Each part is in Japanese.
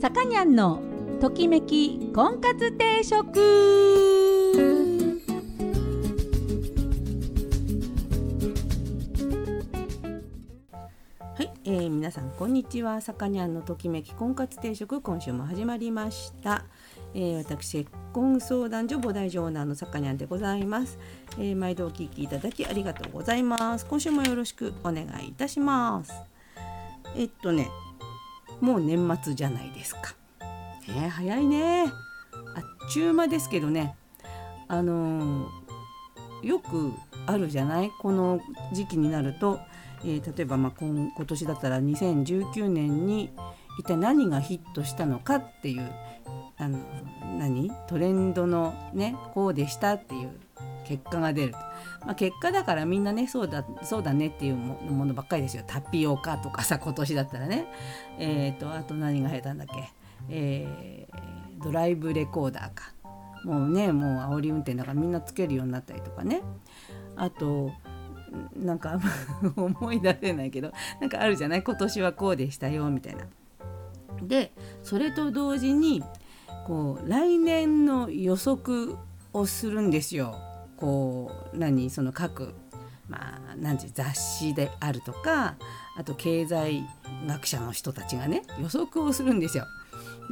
さかにゃんのときめき婚活定食。はい、えー、皆さんこんにちは。さかにゃんのときめき婚活定食今週も始まりました、えー、私結婚相談所母大オーナーのさかにゃんでございます、えー、毎度お聞きいただきありがとうございます。今週もよろしくお願いいたします。えっとねもう年末じゃないですか。ね早いね。あっちゅう間ですけどね。あのーよくあるじゃない？この時期になると、えー例えばまあ今今年だったら2019年に一体何がヒットしたのかっていうあの何？トレンドのねこうでしたっていう結果が出る、まあ、結果だからみんなねそうだそうだねっていうものばっかりですよ。タピオカとかさ今年だったらね。えー、とあと何が流行ったんだっけ、えードライブレコーダーか。もうねもう煽り運転だからみんなつけるようになったりとかね。あとなんか 思い出せないけどなんかあるじゃない？今年はこうでしたよみたいな。でそれと同時にこう来年の予測をするんですよ。こう何その各まあ何て雑誌であるとかあと経済学者の人たちがね予測をするんですよ。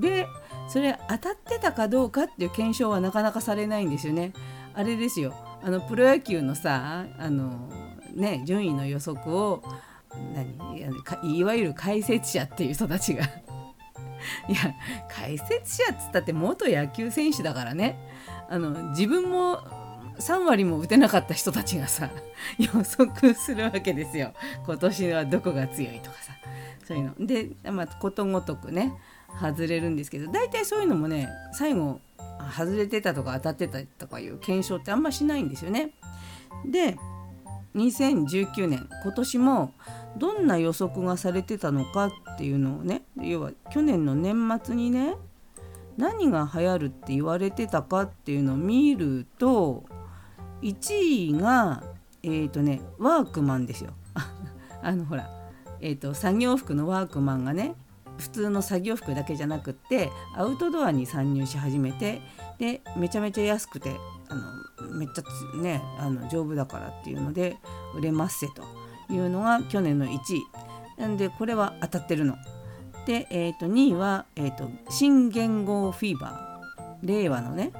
でそれ当たってたかどうかっていう検証はなかなかされないんですよね。あれですよあのプロ野球のさあの、ね、順位の予測を何いわゆる解説者っていう人たちが いや解説者っつったって元野球選手だからねあの自分も3割も打てなかった人たちがさ 予測するわけですよ。今年はどこが強いとかさ。そういうの。で、まあ、ことごとくね外れるんですけど大体そういうのもね最後外れてたとか当たってたとかいう検証ってあんましないんですよね。で2019年今年もどんな予測がされてたのかっていうのをね要は去年の年末にね何が流行るって言われてたかっていうのを見ると1位がえっ、ー、とねワークマンですよ。あのほら、えー、と作業服のワークマンがね普通の作業服だけじゃなくってアウトドアに参入し始めてでめちゃめちゃ安くてあのめっちゃつねあの丈夫だからっていうので売れますせというのが去年の1位なんでこれは当たってるの。で、えー、と2位は、えーと「新元号フィーバー」令和のね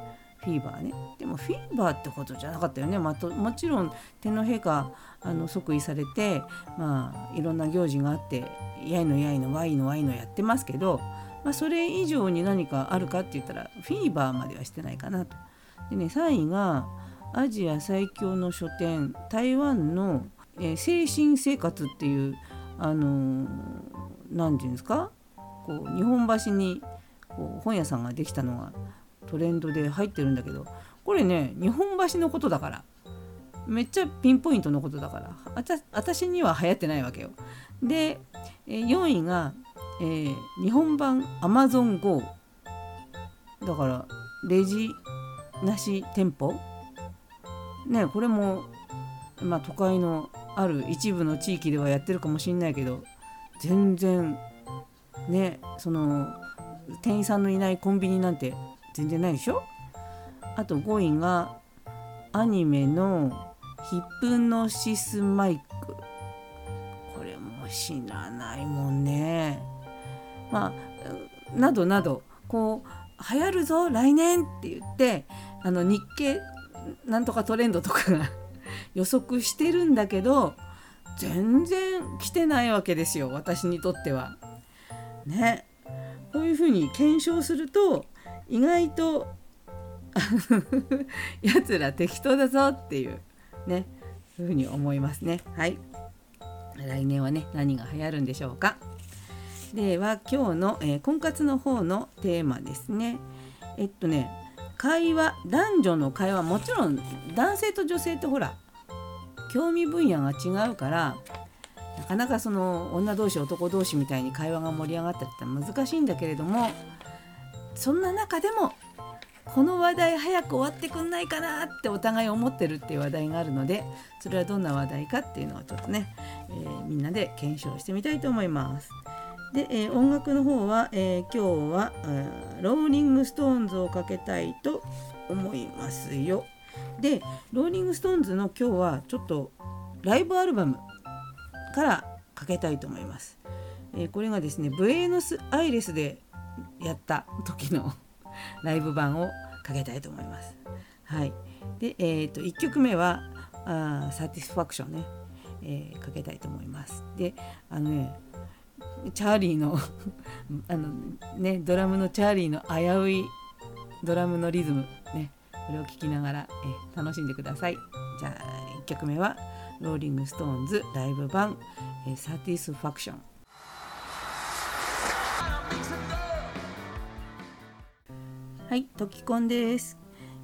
フィーバーね。でもフィーバーってことじゃなかったよね、まあ、ともちろん天皇陛下あの即位されて、まあ、いろんな行事があってやいのやいのわいのわいのやってますけど、まあ、それ以上に何かあるかって言ったらフィーバーまではしてないかなと。でね3位がアジア最強の書店台湾の、えー精神生活っていうあのーていうんですか？こう日本橋にこう本屋さんができたのがトレンドで入ってるんだけどこれね日本橋のことだから。めっちゃピンポイントのことだから。あた私には流行ってないわけよ。で4位が、えー日本版 AmazonGo だからレジなし店舗？ねこれも、まあ、都会のある一部の地域ではやってるかもしれないけど全然ねその店員さんのいないコンビニなんて全然ないでしょ？あと5位がアニメのヒプノシスマイク。これも知らないもんね。まあなどなどこう流行るぞ来年って言ってあの日経なんとかトレンドとかが 予測してるんだけど全然来てないわけですよ私にとっては。ね。こういうふうに検証すると意外と やつら適当だぞっていうねそういうふうに思いますね。はい来年はね何が流行るんでしょうか。では今日の、えー婚活の方のテーマですね。えっとね会話男女の会話もちろん男性と女性ってほら興味分野が違うからなかなかその女同士男同士みたいに会話が盛り上がったって難しいんだけれどもそんな中でもこの話題早く終わってくんないかなってお互い思ってるっていう話題があるのでそれはどんな話題かっていうのをちょっとね、えーみんなで検証してみたいと思います。で、えー音楽の方は、えー今日は、えーローリング・ストーンズをかけたいと思いますよ。でローリング・ストーンズの今日はちょっとライブアルバムからかけたいと思います。えこれがですねブエノスアイレスでやった時の ライブ版をかけたいと思います。はい、で、えー、と1曲目は「あサティスファクションね」えーかけたいと思います。であのねチャーリーの あのねドラムのチャーリーの危ういドラムのリズムねこれを聴きながら、えー楽しんでください。じゃあ1曲目はローリング・ストーンズライブ版「えサティスファクション」。はい、トキコンです。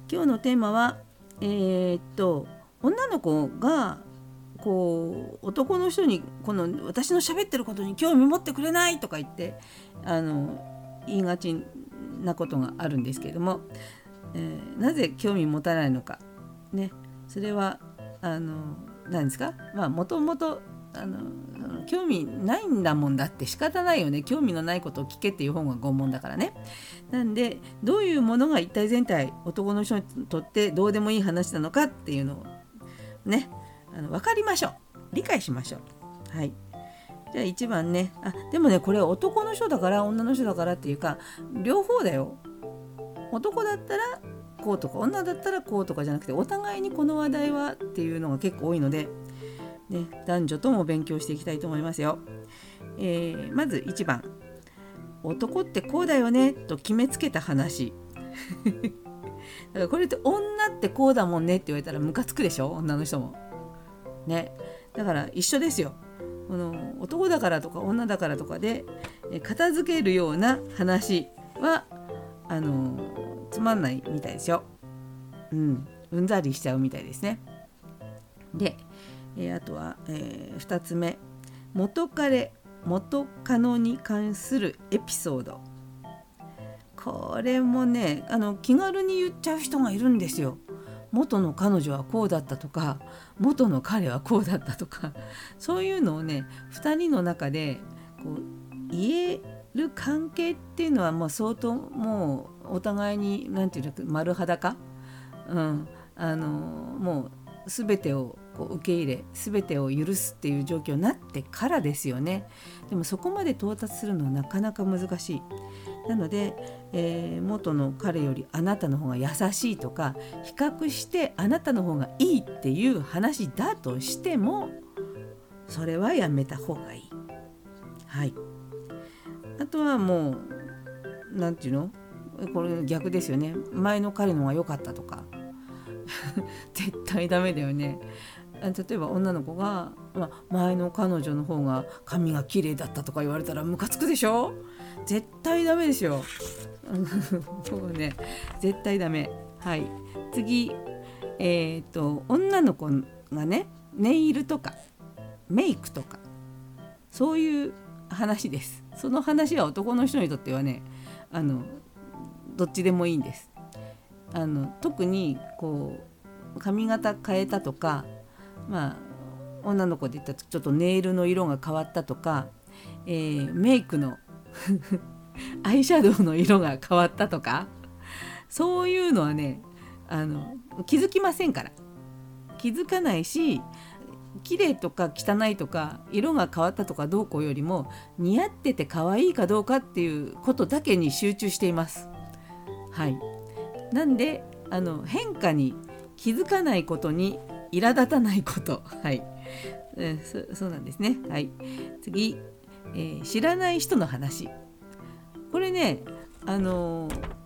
今日のテーマは、えーっと女の子がこう男の人にこの私の喋ってることに興味持ってくれないとか言ってあの言いがちなことがあるんですけれども、えーなぜ興味持たないのかねそれはあの何ですか？まあもともとあの興味ないんだもんだって仕方ないよね。興味のないことを聞けっていう本が拷問だからね。なんでどういうものが一体全体男の人にとってどうでもいい話なのかっていうのをねあの分かりましょう。理解しましょう。はい。じゃあ1番ね。あでもねこれ男の人だから女の人だからっていうか両方だよ。男だったらこうとか女だったらこうとかじゃなくてお互いにこの話題はっていうのが結構多いので、ね、男女とも勉強していきたいと思いますよ。えーまず1番男ってこうだよねと決めつけた話 だからこれって女ってこうだもんねって言われたらムカつくでしょ女の人も。ねだから一緒ですよ。この男だからとか女だからとかで片付けるような話はあのつまんないみたいですよ。うん、うんざりしちゃうみたいですね。で、えーあとは、え2つ目。元彼元カノに関するエピソード。これもねあの気軽に言っちゃう人がいるんですよ。元の彼女はこうだったとか元の彼はこうだったとか。そういうのをね2人の中でこう言える関係っていうのはもう相当もうお互いに何て言うの丸裸、うん、あのもう全てをこう受け入れ全てを許すっていう状況になってからですよね。でもそこまで到達するのはなかなか難しい。なので、えー元の彼よりあなたの方が優しいとか比較してあなたの方がいいっていう話だとしてもそれはやめた方がいい。はい、あとはもう何て言うの？これ逆ですよね。前の彼の方が良かったとか。絶対ダメだよね。例えば女の子が、ま、前の彼女の方が髪が綺麗だったとか言われたらムカつくでしょ？絶対ダメですよ。そうね絶対ダメ。はい次えっ、と女の子がねネイルとかメイクとかそういう話です。その話は男の人にとってはねあのどっちでもいいんです。あの特にこう髪型変えたとかまあ女の子で言ったらちょっとネイルの色が変わったとか、えーメイクの アイシャドウの色が変わったとかそういうのはねあの気づきませんから気づかないし綺麗とか汚いとか色が変わったとかどうこうよりも似合ってて可愛いかどうかっていうことだけに集中しています。はい、なんであの変化に気づかないことに苛立たないこと。はい。えーそそうなんですね。はい。次、えー知らない人の話。これね、あのー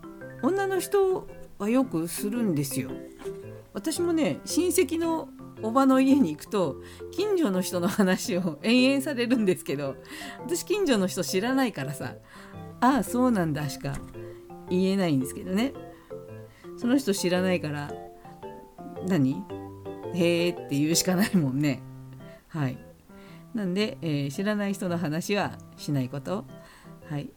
女の人はよくするんですよ。私もね、親戚のおばの家に行くと近所の人の話を延々されるんですけど私近所の人知らないからさ「ああそうなんだ」しか言えないんですけどねその人知らないから何？へーって言うしかないもんね。はい。なんで、えー知らない人の話はしないこと。はい。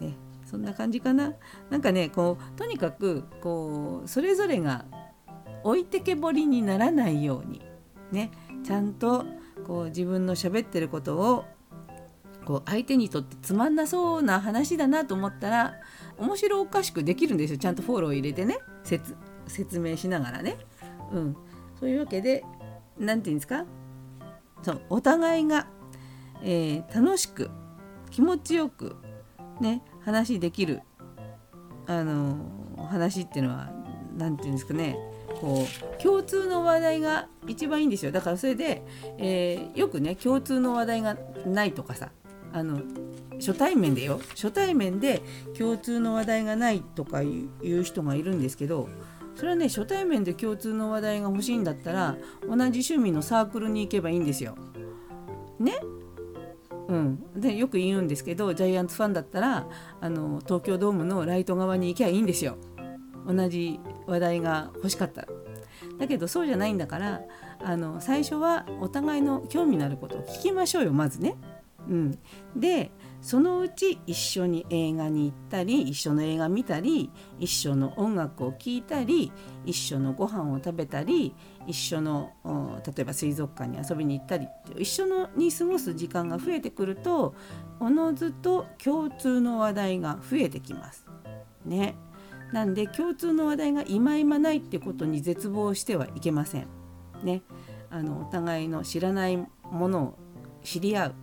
ね、そんな感じかな。なんかね、こう、とにかく、こう、それぞれが置いてけぼりにならないように、ね、ちゃんと、こう、自分の喋ってることを、こう相手にとってつまんなそうな話だなと思ったら面白おかしくできるんですよ。ちゃんとフォロー入れてね。説明しながらね。うん、そういうわけで何て言うんですか？そうお互いが、えー、楽しく気持ちよくね話できるあの話っていうのは何て言うんですかね。こう共通の話題が一番いいんですよ。だからそれで、えー、よくね共通の話題がないとかさあの初対面でよ初対面で共通の話題がないとかいう人がいるんですけどそれはね初対面で共通の話題が欲しいんだったら同じ趣味のサークルに行けばいいんですよ。ね？うん、でよく言うんですけどジャイアンツファンだったらあの東京ドームのライト側に行きゃいいんですよ同じ話題が欲しかったら。だけどそうじゃないんだからあの最初はお互いの興味のあることを聞きましょうよまずね。うん、でそのうち一緒に映画に行ったり一緒の映画見たり一緒の音楽を聴いたり一緒のご飯を食べたり一緒の例えば水族館に遊びに行ったり一緒のに過ごす時間が増えてくるとおのずと共通の話題が増えてきます。ね。なんで共通の話題が今今ないってことに絶望してはいけません。ね。あのお互いの知らないものを知り合う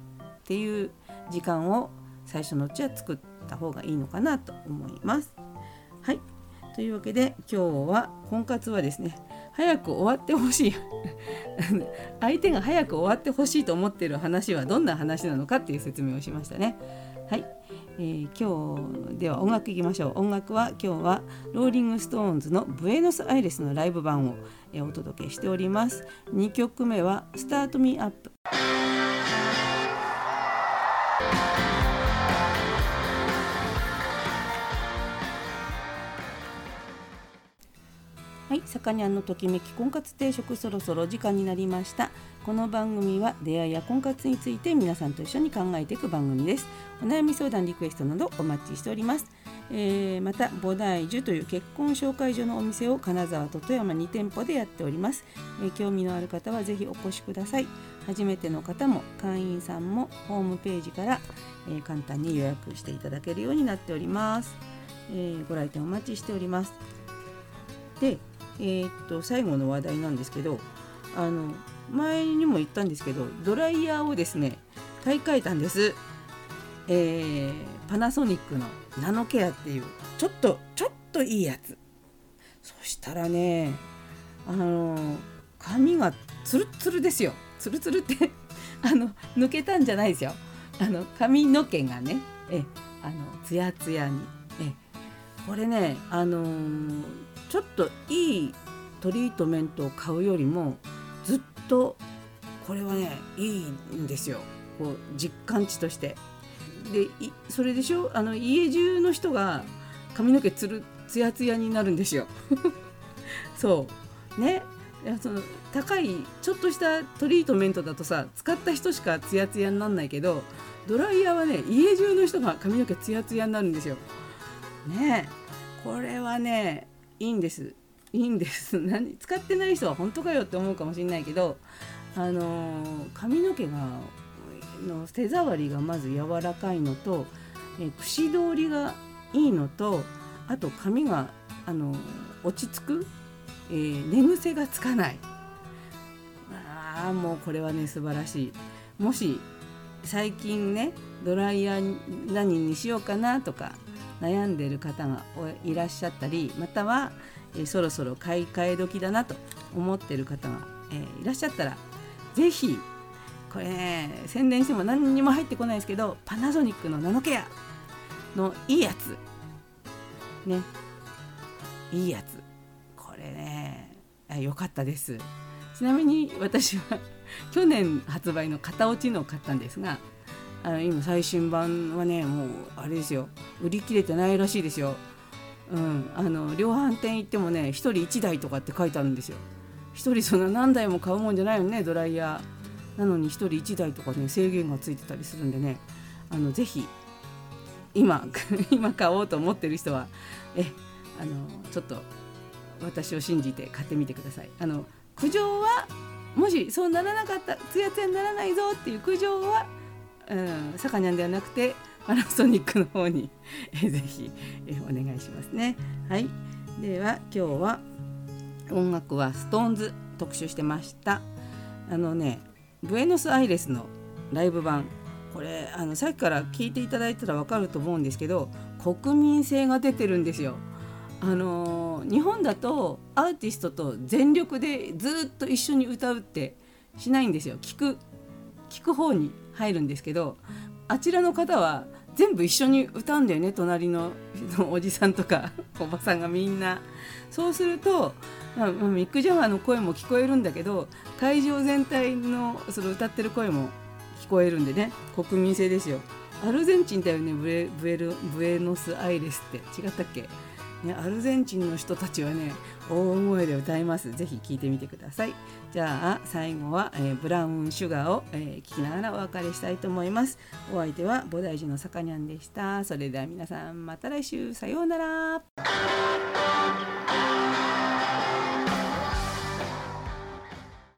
っていう時間を最初のうちは作った方がいいのかなと思います。はい。というわけで今日は婚活はですね早く終わってほしい。相手が早く終わってほしいと思っている話はどんな話なのかっていう説明をしましたね。はい、えー、今日では音楽いきましょう。音楽は今日はローリング・ストーンズのブエノス・アイレスのライブ版を、え、お届けしております。2曲目は「スタート・ミー・アップ」はい、さかにゃんのときめき婚活定食そろそろ時間になりました。この番組は出会いや婚活について皆さんと一緒に考えていく番組です。お悩み相談リクエストなどお待ちしております、えー、また菩提樹という結婚紹介所のお店を金沢と富山2店舗でやっております、えー、興味のある方はぜひお越しください。初めての方も会員さんもホームページから、えー、簡単に予約していただけるようになっております、えご来店お待ちしております。でえー、っと最後の話題なんですけどあの前にも言ったんですけどドライヤーをですね買い替えたんです、えー、パナソニックのナノケアっていうちょっとちょっといいやつ。そしたらねあの髪がツルツルですよ。ツルツルって あの抜けたんじゃないですよ。あの髪の毛がねえあのツヤツヤに。えこれねあのー、ちょっといいトリートメントを買うよりもずっとこれはねいいんですよこう実感値として。でそれでしょ？あの家中の人が髪の毛つるつやつやになるんですよ。そうねその高いちょっとしたトリートメントだとさ使った人しかツヤツヤになんないけどドライヤーはね家中の人が髪の毛ツヤツヤになるんですよ。ねこれはねいいんです。いいんです。何使ってない人は本当かよって思うかもしれないけどあの髪の毛がの手触りがまず柔らかいのとえ串通りがいいのとあと髪があの落ち着く、えー、寝癖がつかない。ああもうこれはね素晴らしい。もし最近ねドライヤー何にしようかなとか悩んでる方がいらっしゃったりまたは、え、そろそろ買い替え時だなと思ってる方が、え、いらっしゃったら是非これね宣伝しても何にも入ってこないですけどパナソニックのナノケアのいいやつ。ね。いいやつ。これね良かったです。ちなみに私は去年発売の型落ちのを買ったんですがあの今最新版はねもうあれですよ売り切れてないらしいですよ。うん、あの量販店行ってもね1人1台とかって書いてあるんですよ。1人そんな何台も買うもんじゃないよねドライヤー。なのに1人1台とかね制限がついてたりするんでねあのぜひ今 今買おうと思ってる人はえあのちょっと私を信じて買ってみてください。あの苦情はもしそうならなかったつやつやにならないぞっていう苦情はうん、サカニャンではなくてパナソニックの方に ぜひえお願いしますね。はい、では今日は音楽はストーンズ特集してました。あのねブエノスアイレスのライブ版これあのさっきから聞いていただいたら分かると思うんですけど国民性が出てるんですよ。あの日本だとアーティストと全力でずっと一緒に歌うってしないんですよ聞く聞く方に入るんですけどあちらの方は全部一緒に歌うんだよね隣のおじさんとか おばさんがみんな。そうすると、まあ、ミック・ジャガーの声も聞こえるんだけど会場全体のその歌ってる声も聞こえるんでね国民性ですよ。アルゼンチンだよねブエブエルブエノスアイレスって違ったっけ？ね、アルゼンチンの人たちはね大声で歌います。ぜひ聴いてみてください。じゃあ最後は、えー、ブラウンシュガーを、えー、聞きながらお別れしたいと思います。お相手は菩提寺のさかにゃんでした。それでは皆さんまた来週。さようなら。